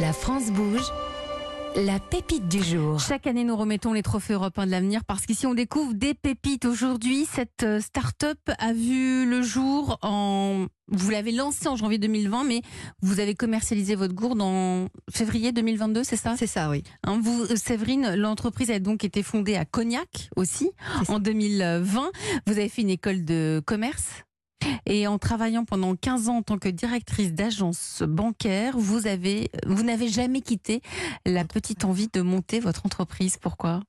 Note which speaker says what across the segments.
Speaker 1: La France bouge. La pépite du jour.
Speaker 2: Chaque année, nous remettons les trophées européens de l'avenir parce qu'ici, on découvre des pépites. Aujourd'hui, cette euh, start-up a vu le jour en. Vous l'avez lancé en janvier 2020, mais vous avez commercialisé votre gourde en février 2022, c'est ça?
Speaker 3: C'est ça, oui.
Speaker 2: Hein, vous, euh, Séverine, l'entreprise a donc été fondée à Cognac aussi en 2020. Vous avez fait une école de commerce. Et en travaillant pendant 15 ans en tant que directrice d'agence bancaire, vous avez, vous n'avez jamais quitté la petite envie de monter votre entreprise. Pourquoi?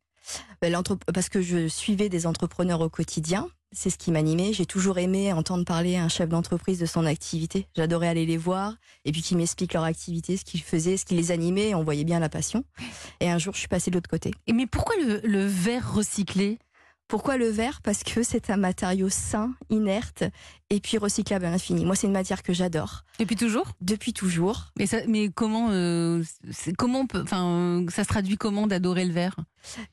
Speaker 3: Ben, Parce que je suivais des entrepreneurs au quotidien. C'est ce qui m'animait. J'ai toujours aimé entendre parler à un chef d'entreprise de son activité. J'adorais aller les voir et puis qu'ils m'expliquent leur activité, ce qu'ils faisaient, ce qui les animait. On voyait bien la passion. Et un jour, je suis passée de l'autre côté.
Speaker 2: Et Mais pourquoi le, le verre recyclé?
Speaker 3: Pourquoi le verre? Parce que c'est un matériau sain, inerte et puis recyclable à l'infini. Moi, c'est une matière que j'adore.
Speaker 2: Depuis toujours?
Speaker 3: Depuis toujours.
Speaker 2: mais, ça- mais comment, euh, comment on peut, enfin, euh, ça se traduit comment d'adorer le verre?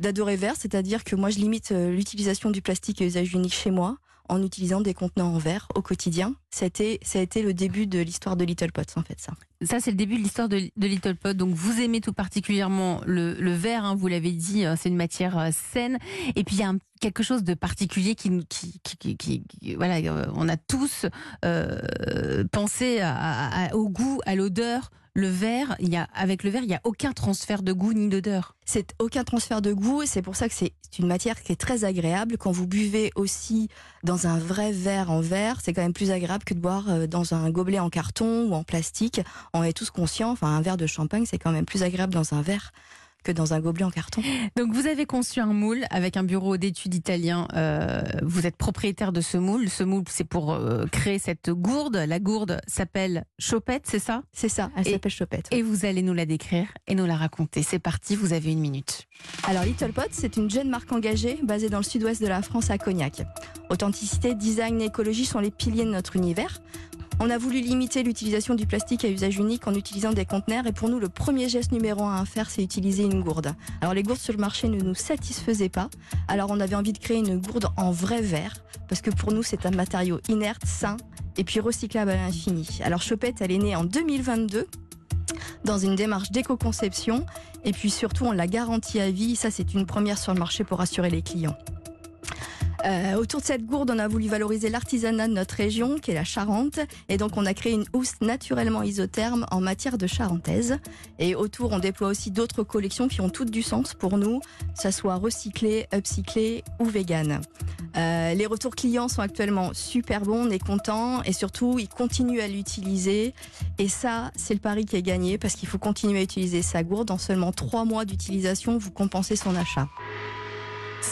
Speaker 3: D'adorer verre, c'est-à-dire que moi, je limite euh, l'utilisation du plastique à usage unique chez moi en utilisant des contenants en verre au quotidien. C'était, ça a été le début de l'histoire de Little Pots, en fait, ça.
Speaker 2: Ça, c'est le début de l'histoire de, Little Pot. Donc, vous aimez tout particulièrement le, verre, hein, vous l'avez dit, euh, c'est une matière euh, saine. Et puis, il y a quelque chose de particulier qui, voilà, euh, on a tous pensé au goût, à l'odeur. Le verre, il y a, avec le verre, il n'y a aucun transfert de goût ni d'odeur.
Speaker 3: C'est aucun transfert de goût et c'est pour ça que c'est une matière qui est très agréable. Quand vous buvez aussi dans un vrai verre en verre, c'est quand même plus agréable que de boire euh, dans un gobelet en carton ou en plastique. On est tous conscients, enfin, un verre de champagne, c'est quand même plus agréable dans un verre que dans un gobelet en carton.
Speaker 2: Donc, vous avez conçu un moule avec un bureau d'études italien. Euh, vous êtes propriétaire de ce moule. Ce moule, c'est pour euh, créer cette gourde. La gourde s'appelle Chopette, c'est ça?
Speaker 3: C'est ça, elle s'appelle Chopette.
Speaker 2: Et vous allez nous la décrire et nous la raconter. C'est parti, vous avez une minute.
Speaker 3: Alors Little Pot, c'est une jeune marque engagée basée dans le sud-ouest de la France à Cognac. Authenticité, design et écologie sont les piliers de notre univers. On a voulu limiter l'utilisation du plastique à usage unique en utilisant des conteneurs et pour nous le premier geste numéro un à faire c'est utiliser une gourde. Alors les gourdes sur le marché ne nous satisfaisaient pas, alors on avait envie de créer une gourde en vrai verre parce que pour nous c'est un matériau inerte, sain et puis recyclable à l'infini. Alors Chopette elle est née en 2022 dans une démarche d'éco-conception et puis surtout, on la garantit à vie. Ça, c'est une première sur le marché pour rassurer les clients. Euh, autour de cette gourde, on a voulu valoriser l'artisanat de notre région, qui est la Charente. Et donc, on a créé une housse naturellement isotherme en matière de charentaise. Et autour, on déploie aussi d'autres collections qui ont toutes du sens pour nous, que ça soit recyclé, upcyclé ou vegan. Euh, les retours clients sont actuellement super bons, on est content et surtout, ils continuent à l'utiliser. Et ça, c'est le pari qui est gagné parce qu'il faut continuer à utiliser sa gourde. En seulement trois mois d'utilisation, vous compensez son achat.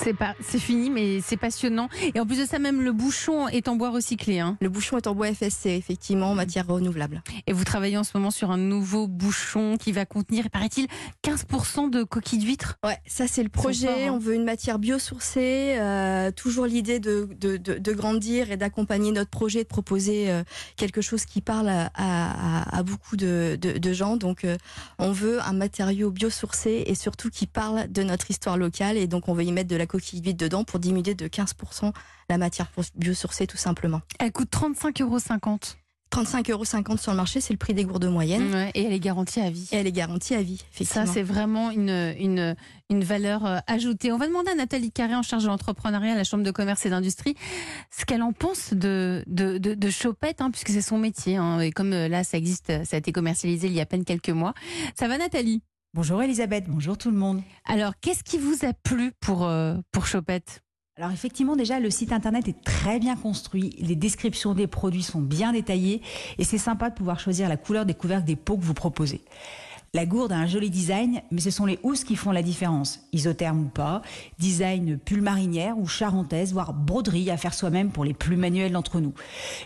Speaker 2: C'est pas, c'est fini, mais c'est passionnant. Et en plus de ça, même le bouchon est en bois recyclé. Hein.
Speaker 3: Le bouchon est en bois FSC, effectivement, en matière renouvelable.
Speaker 2: Et vous travaillez en ce moment sur un nouveau bouchon qui va contenir, paraît-il, 15% de coquilles d'huîtres.
Speaker 3: Ouais, ça c'est le projet.
Speaker 2: forts, hein.
Speaker 3: On veut une matière biosourcée. euh, toujours l'idée de, de, de- de grandir et d'accompagner notre projet, de proposer euh, quelque chose qui parle à, à- à beaucoup de, de- de gens. Donc, euh, on veut un matériau biosourcé et surtout qui parle de notre histoire locale. Et donc, on veut y mettre de la coquille vide dedans pour diminuer de 15% la matière biosourcée, tout simplement.
Speaker 2: Elle coûte 35,50 euros.
Speaker 3: 35,50 euros sur le marché, c'est le prix des gourdes moyennes.
Speaker 2: Ouais, et elle est garantie à vie.
Speaker 3: Et elle est garantie à vie,
Speaker 2: Ça,
Speaker 3: effectivement.
Speaker 2: c'est vraiment une, une, une valeur euh, ajoutée. On va demander à Nathalie Carré, en charge de l'entrepreneuriat à la Chambre de commerce et d'industrie, ce qu'elle en pense de, de, de, de Chopette, hein, puisque c'est son métier. hein. et comme euh, là, ça existe, ça a été commercialisé il y a à peine quelques mois. Ça va, Nathalie?
Speaker 4: Bonjour Elisabeth, bonjour tout le monde.
Speaker 2: Alors, qu'est-ce qui vous a plu pour, euh, pour Chopette?
Speaker 4: Alors effectivement déjà le site internet est très bien construit, les descriptions des produits sont bien détaillées et c'est sympa de pouvoir choisir la couleur des couvercles des pots que vous proposez. La gourde a un joli design, mais ce sont les housses qui font la différence. Isotherme ou pas, design pull marinière ou charentaise, voire broderie à faire soi-même pour les plus manuels d'entre nous.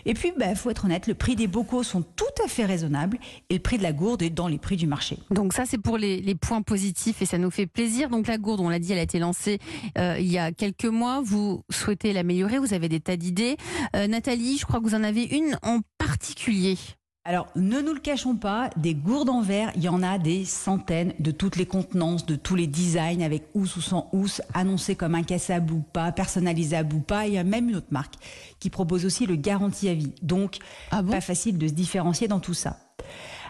Speaker 4: Et puis, bah, faut être honnête, le prix des bocaux sont tout à fait raisonnables et le prix de la gourde est dans les prix du marché.
Speaker 2: Donc ça, c'est pour les, les points positifs et ça nous fait plaisir. Donc la gourde, on l'a dit, elle a été lancée euh, il y a quelques mois. Vous souhaitez l'améliorer, vous avez des tas d'idées. Euh, Nathalie, je crois que vous en avez une en particulier.
Speaker 4: Alors, ne nous le cachons pas, des gourdes en verre, il y en a des centaines de toutes les contenances, de tous les designs, avec housse ou sans housse, annoncés comme incassable ou pas, personnalisable ou pas. Il y a même une autre marque qui propose aussi le garantie à vie. Donc,
Speaker 2: Ah bon?
Speaker 4: pas facile de se différencier dans tout ça.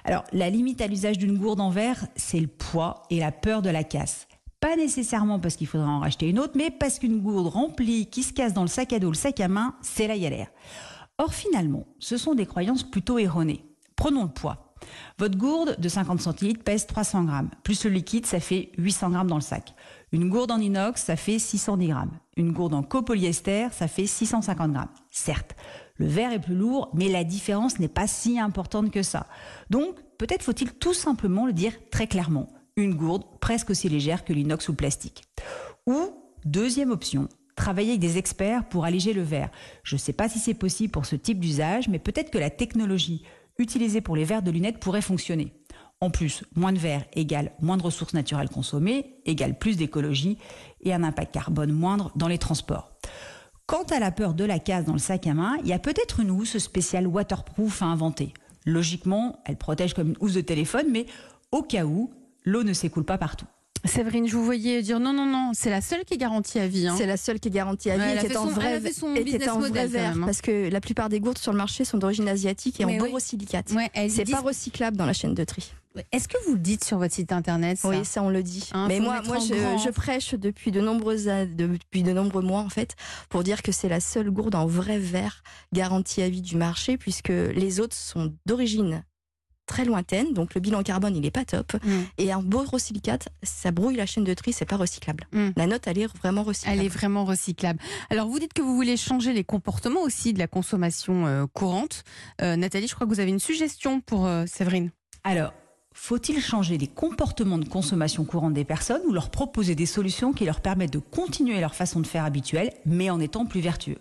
Speaker 4: Alors, la limite à l'usage d'une gourde en verre, c'est le poids et la peur de la casse. Pas nécessairement parce qu'il faudra en racheter une autre, mais parce qu'une gourde remplie qui se casse dans le sac à dos, le sac à main, c'est la galère. Or, finalement, ce sont des croyances plutôt erronées. Prenons le poids. Votre gourde de 50 centilitres pèse 300 grammes. Plus le liquide, ça fait 800 grammes dans le sac. Une gourde en inox, ça fait 610 grammes. Une gourde en copolyester, ça fait 650 grammes. Certes, le verre est plus lourd, mais la différence n'est pas si importante que ça. Donc, peut-être faut-il tout simplement le dire très clairement. Une gourde presque aussi légère que l'inox ou le plastique. Ou, deuxième option, travailler avec des experts pour alléger le verre. Je ne sais pas si c'est possible pour ce type d'usage, mais peut-être que la technologie utilisée pour les verres de lunettes pourrait fonctionner. En plus, moins de verre égale moins de ressources naturelles consommées, égale plus d'écologie et un impact carbone moindre dans les transports. Quant à la peur de la casse dans le sac à main, il y a peut-être une housse spéciale waterproof à inventer. Logiquement, elle protège comme une housse de téléphone, mais au cas où, l'eau ne s'écoule pas partout.
Speaker 2: Séverine, je vous voyais dire non, non, non, c'est la seule qui est garantie à vie. Hein.
Speaker 3: C'est la seule qui est garantie à vie
Speaker 2: Ouais,
Speaker 3: et qui est en vrai, et en verre.
Speaker 2: hein.
Speaker 3: Parce que la plupart des gourdes sur le marché sont d'origine asiatique et en
Speaker 2: oui.
Speaker 3: borosilicate.
Speaker 2: Ouais,
Speaker 3: C'est pas recyclable dans la chaîne de tri.
Speaker 2: Est-ce que vous le dites sur votre site internet ça
Speaker 3: Oui, ça on le dit.
Speaker 2: Hein,
Speaker 3: Mais moi, moi je, prêche depuis de nombreuses depuis de nombreux mois en fait pour dire que c'est la seule gourde en vrai verre garantie à vie du marché puisque les autres sont d'origine très lointaine, donc le bilan carbone il est pas top.
Speaker 2: Mm.
Speaker 3: Et un borosilicate, ça brouille la chaîne de tri, c'est pas recyclable.
Speaker 2: Mm.
Speaker 3: La note elle est vraiment recyclable.
Speaker 2: Elle est vraiment recyclable. Alors, vous dites que vous voulez changer les comportements aussi de la consommation euh, courante. Euh, Nathalie, je crois que vous avez une suggestion pour euh, Séverine.
Speaker 4: Alors, faut-il changer les comportements de consommation courante des personnes ou leur proposer des solutions qui leur permettent de continuer leur façon de faire habituelle, mais en étant plus vertueux?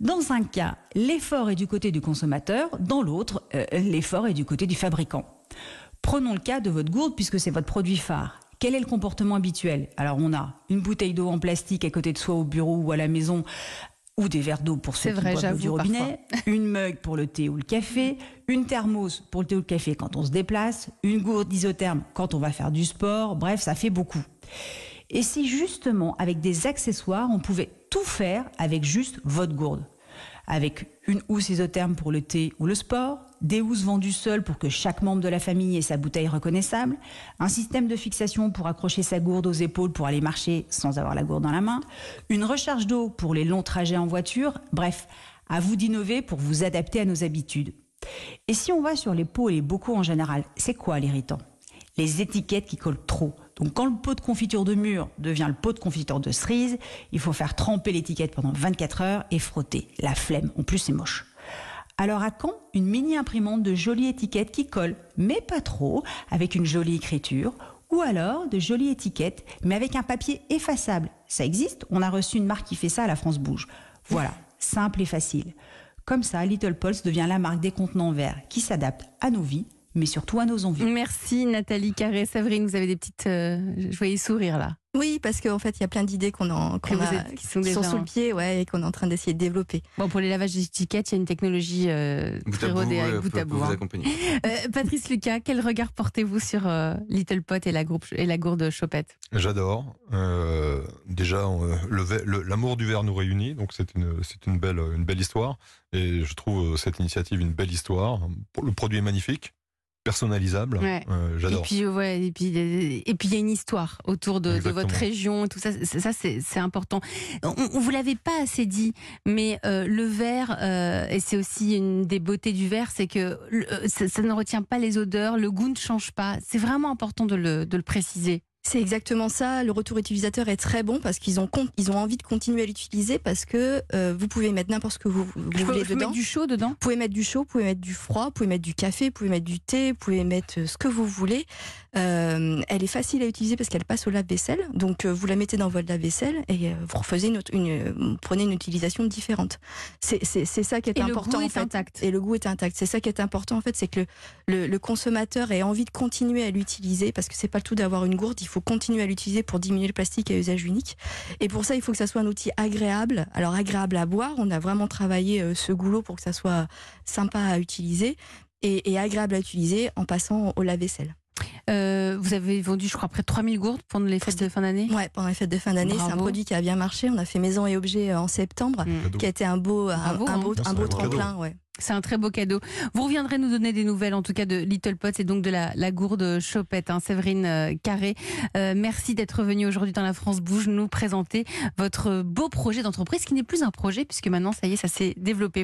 Speaker 4: Dans un cas, l'effort est du côté du consommateur, dans l'autre, euh, l'effort est du côté du fabricant. Prenons le cas de votre gourde puisque c'est votre produit phare. Quel est le comportement habituel? Alors on a une bouteille d'eau en plastique à côté de soi au bureau ou à la maison, ou des verres d'eau pour ceux qui
Speaker 2: vrai,
Speaker 4: boivent l'eau du robinet, une mug pour le thé ou le café, une thermos pour le thé ou le café quand on se déplace, une gourde isotherme quand on va faire du sport, bref, ça fait beaucoup. Et si justement, avec des accessoires, on pouvait tout faire avec juste votre gourde avec une housse isotherme pour le thé ou le sport, des housses vendues seules pour que chaque membre de la famille ait sa bouteille reconnaissable, un système de fixation pour accrocher sa gourde aux épaules pour aller marcher sans avoir la gourde dans la main, une recharge d'eau pour les longs trajets en voiture, bref, à vous d'innover pour vous adapter à nos habitudes. Et si on va sur les pots et les bocaux en général, c'est quoi l'irritant? Les étiquettes qui collent trop. Donc quand le pot de confiture de mûre devient le pot de confiture de cerise, il faut faire tremper l'étiquette pendant 24 heures et frotter. La flemme, en plus c'est moche. Alors à quand une mini imprimante de jolies étiquettes qui collent, mais pas trop, avec une jolie écriture ou alors de jolies étiquettes, mais avec un papier effaçable. Ça existe, on a reçu une marque qui fait ça la France Bouge. Voilà, simple et facile. Comme ça, Little Pulse devient la marque des contenants verts qui s'adapte à nos vies, mais surtout à nos envies.
Speaker 2: Merci Nathalie Carré. Séverine, vous avez des petites. euh, je voyais sourire là.
Speaker 3: Oui, parce qu'en fait, il y a plein d'idées qu'on a-
Speaker 2: êtes- qui sont
Speaker 3: qui sont sous le pied ouais, et qu'on est en train d'essayer de développer.
Speaker 2: Bon, pour les lavages d'étiquettes, il y a une technologie euh,
Speaker 5: Bout
Speaker 2: très rodée avec bout à
Speaker 5: peut
Speaker 2: bout.
Speaker 5: vous
Speaker 2: hein.
Speaker 5: accompagner.
Speaker 2: Euh, Patrice Lucas, quel regard portez-vous sur euh, Little Pot et la, groupe, et la gourde Chopette?
Speaker 6: J'adore. Euh, déjà, euh, l'amour du verre nous réunit, donc c'est une, belle, une belle histoire. Et je trouve euh, cette initiative une belle histoire. Le produit est magnifique, personnalisable.
Speaker 2: Ouais.
Speaker 6: Euh,
Speaker 2: Et
Speaker 6: J'adore.
Speaker 2: puis, ouais, et puis, et puis il y a une histoire autour de, votre région et tout ça. C'est- Ça, c'est important. On, on vous l'avait pas assez dit, mais euh, le verre, euh, et c'est aussi une des beautés du verre, c'est que ça, ça ne retient pas les odeurs, le goût ne change pas. C'est vraiment important de le, de le préciser.
Speaker 3: C'est exactement ça. Le retour utilisateur est très bon parce qu'ils ont, ils ont envie de continuer à l'utiliser parce que euh, vous pouvez mettre n'importe ce que vous, vous
Speaker 2: Je
Speaker 3: voulez
Speaker 2: peux
Speaker 3: dedans.
Speaker 2: mettre du chaud dedans?
Speaker 3: Vous pouvez mettre du chaud, vous pouvez mettre du froid, vous pouvez mettre du café, vous pouvez mettre du thé, vous pouvez mettre ce que vous voulez. Euh, elle est facile à utiliser parce qu'elle passe au lave-vaisselle. Donc euh, vous la mettez dans votre lave-vaisselle et euh, vous une, prenez une utilisation différente. C'est ça qui est
Speaker 2: Et le
Speaker 3: important
Speaker 2: goût
Speaker 3: en
Speaker 2: est
Speaker 3: fait.
Speaker 2: intact.
Speaker 3: Et le goût est intact. C'est ça qui est important en fait, c'est que le, le, le consommateur ait envie de continuer à l'utiliser parce que c'est pas le tout d'avoir une gourde. Il faut continuer à l'utiliser pour diminuer le plastique à usage unique. Et pour ça, il faut que ça soit un outil agréable. Alors agréable à boire. On a vraiment travaillé ce goulot pour que ça soit sympa à utiliser et, et agréable à utiliser en passant au lave-vaisselle.
Speaker 2: Euh, Vous avez vendu, je crois, près de 3000 gourdes pendant les fêtes de fin d'année
Speaker 3: Ouais, pendant les fêtes de fin d'année, c'est un produit qui a bien marché. On a fait maison et objets euh, en septembre,
Speaker 2: Mm.
Speaker 3: Qui a été un beau, un,
Speaker 2: Bravo,
Speaker 3: un
Speaker 2: hein.
Speaker 3: beau, un
Speaker 6: un
Speaker 3: beau tremplin. Ouais.
Speaker 2: C'est un très beau cadeau. Vous reviendrez nous donner des nouvelles, en tout cas de Little Pots et donc de la, la gourde Chopette, hein, Séverine euh, Carré. Euh, merci d'être venue aujourd'hui dans la France Bouge nous présenter votre beau projet d'entreprise qui n'est plus un projet puisque maintenant, ça y est, ça s'est développé.